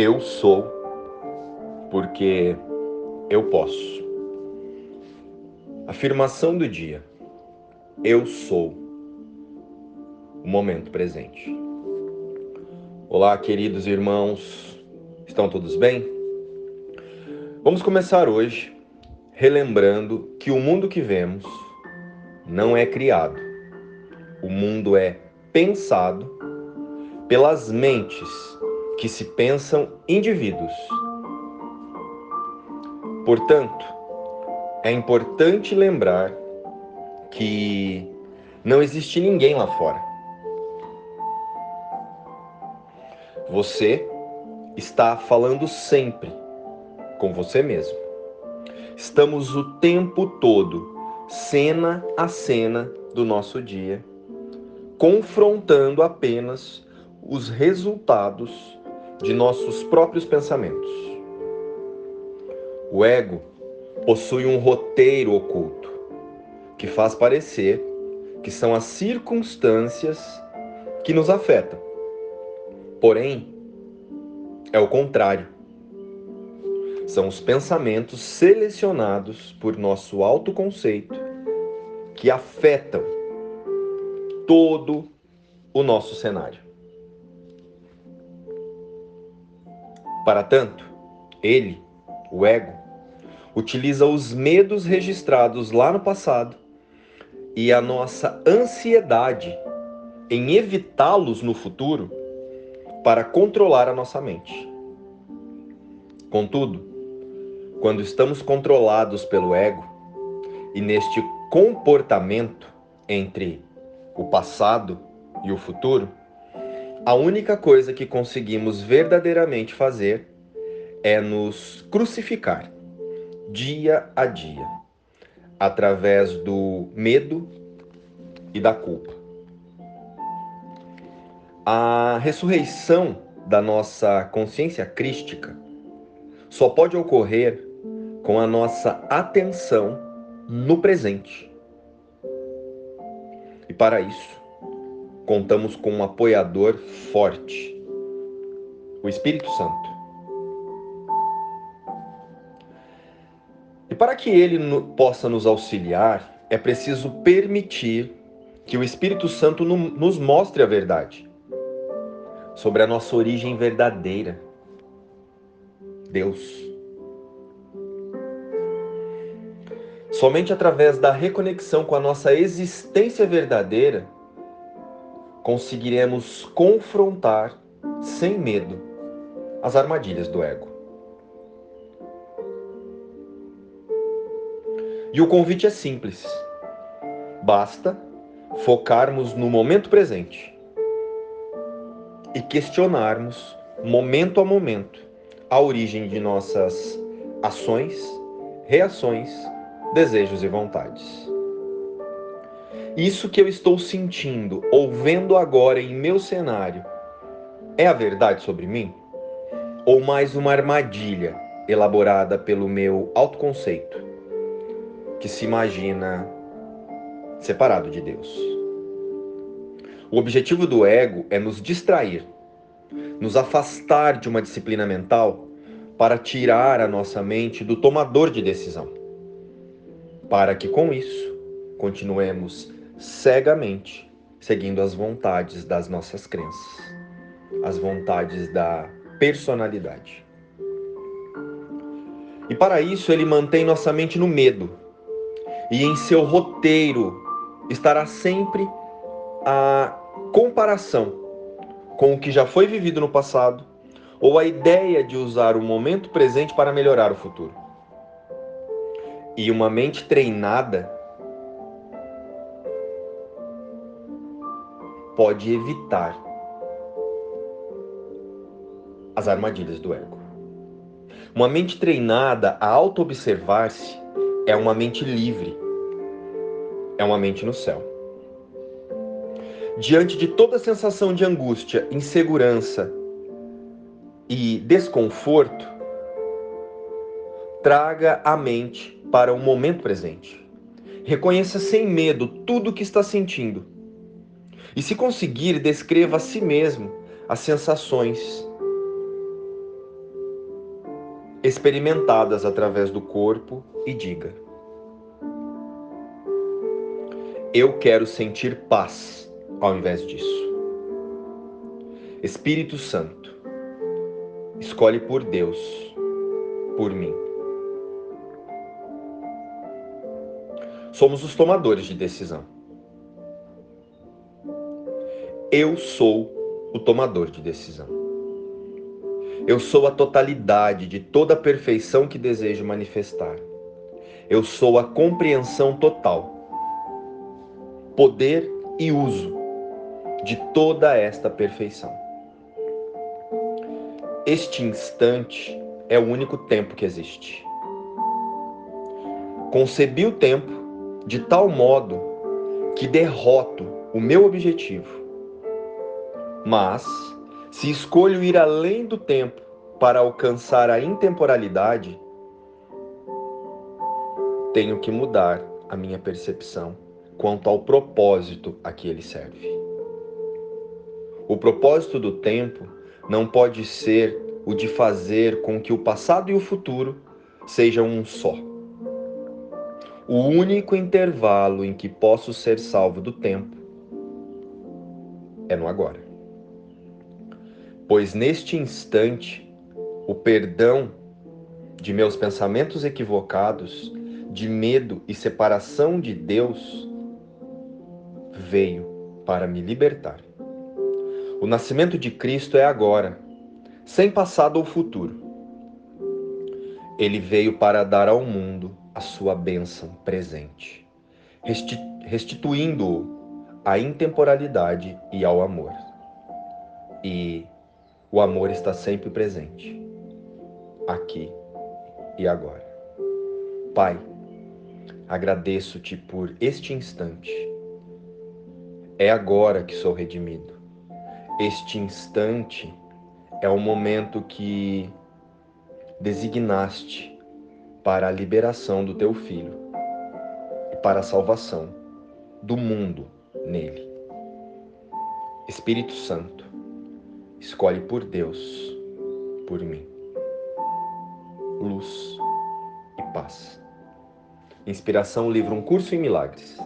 Eu sou porque eu posso. Afirmação do dia. Eu sou o momento presente. Olá, queridos irmãos. Estão todos bem? Vamos começar hoje relembrando que o mundo que vemos não é criado. O mundo é pensado pelas mentes que se pensam indivíduos. Portanto, é importante lembrar que não existe ninguém lá fora. Você está falando sempre com você mesmo. Estamos o tempo todo, cena a cena do nosso dia, confrontando apenas os resultados de nossos próprios pensamentos. O ego possui um roteiro oculto que faz parecer que são as circunstâncias que nos afetam. Porém, é o contrário. São os pensamentos selecionados por nosso autoconceito que afetam todo o nosso cenário. Para tanto, ele, o ego, utiliza os medos registrados lá no passado e a nossa ansiedade em evitá-los no futuro para controlar a nossa mente. Contudo, quando estamos controlados pelo ego e neste comportamento entre o passado e o futuro, a única coisa que conseguimos verdadeiramente fazer é nos crucificar dia a dia, através do medo e da culpa. A ressurreição da nossa consciência crística só pode ocorrer com a nossa atenção no presente. E para isso, contamos com um apoiador forte, o Espírito Santo. E para que ele possa nos auxiliar, é preciso permitir que o Espírito Santo nos mostre a verdade sobre a nossa origem verdadeira. Deus. Somente através da reconexão com a nossa existência verdadeira conseguiremos confrontar sem medo as armadilhas do ego. E o convite é simples. Basta focarmos no momento presente e questionarmos, momento a momento, a origem de nossas ações, reações, desejos e vontades. Isso que eu estou sentindo ou vendo agora em meu cenário é a verdade sobre mim? Ou mais uma armadilha elaborada pelo meu autoconceito, que se imagina separado de Deus? O objetivo do ego é nos distrair, nos afastar de uma disciplina mental para tirar a nossa mente do tomador de decisão, para que com isso continuemos cegamente, seguindo as vontades das nossas crenças, as vontades da personalidade. E para isso ele mantém nossa mente no medo, e em seu roteiro estará sempre a comparação com o que já foi vivido no passado ou a ideia de usar o momento presente para melhorar o futuro. E uma mente treinada pode evitar as armadilhas do ego. Uma mente treinada a auto-observar-se é uma mente livre, é uma mente no céu. Diante de toda sensação de angústia, insegurança e desconforto, traga a mente para o momento presente. Reconheça sem medo tudo o que está sentindo e se conseguir, descreva a si mesmo as sensações experimentadas através do corpo e diga: Eu quero sentir paz ao invés disso. Espírito Santo, escolhe por Deus, por mim. Somos os tomadores de decisão. Eu sou o tomador de decisão. Eu sou a totalidade de toda a perfeição que desejo manifestar. Eu sou a compreensão total, poder e uso de toda esta perfeição. Este instante é o único tempo que existe. Concebi o tempo de tal modo que derroto o meu objetivo. Mas, se escolho ir além do tempo para alcançar a intemporalidade, tenho que mudar a minha percepção quanto ao propósito a que ele serve. O propósito do tempo não pode ser o de fazer com que o passado e o futuro sejam um só. O único intervalo em que posso ser salvo do tempo é no agora. Pois neste instante, o perdão de meus pensamentos equivocados, de medo e separação de Deus, veio para me libertar. O nascimento de Cristo é agora, sem passado ou futuro. Ele veio para dar ao mundo a sua bênção presente, restituindo-o à intemporalidade e ao amor. E o amor está sempre presente, aqui e agora. Pai, agradeço-te por este instante. É agora que sou redimido. Este instante é o momento que designaste para a liberação do teu filho e para a salvação do mundo nele. Espírito Santo, escolhe por Deus, por mim. Luz e paz. Inspiração, livro Um Curso em Milagres.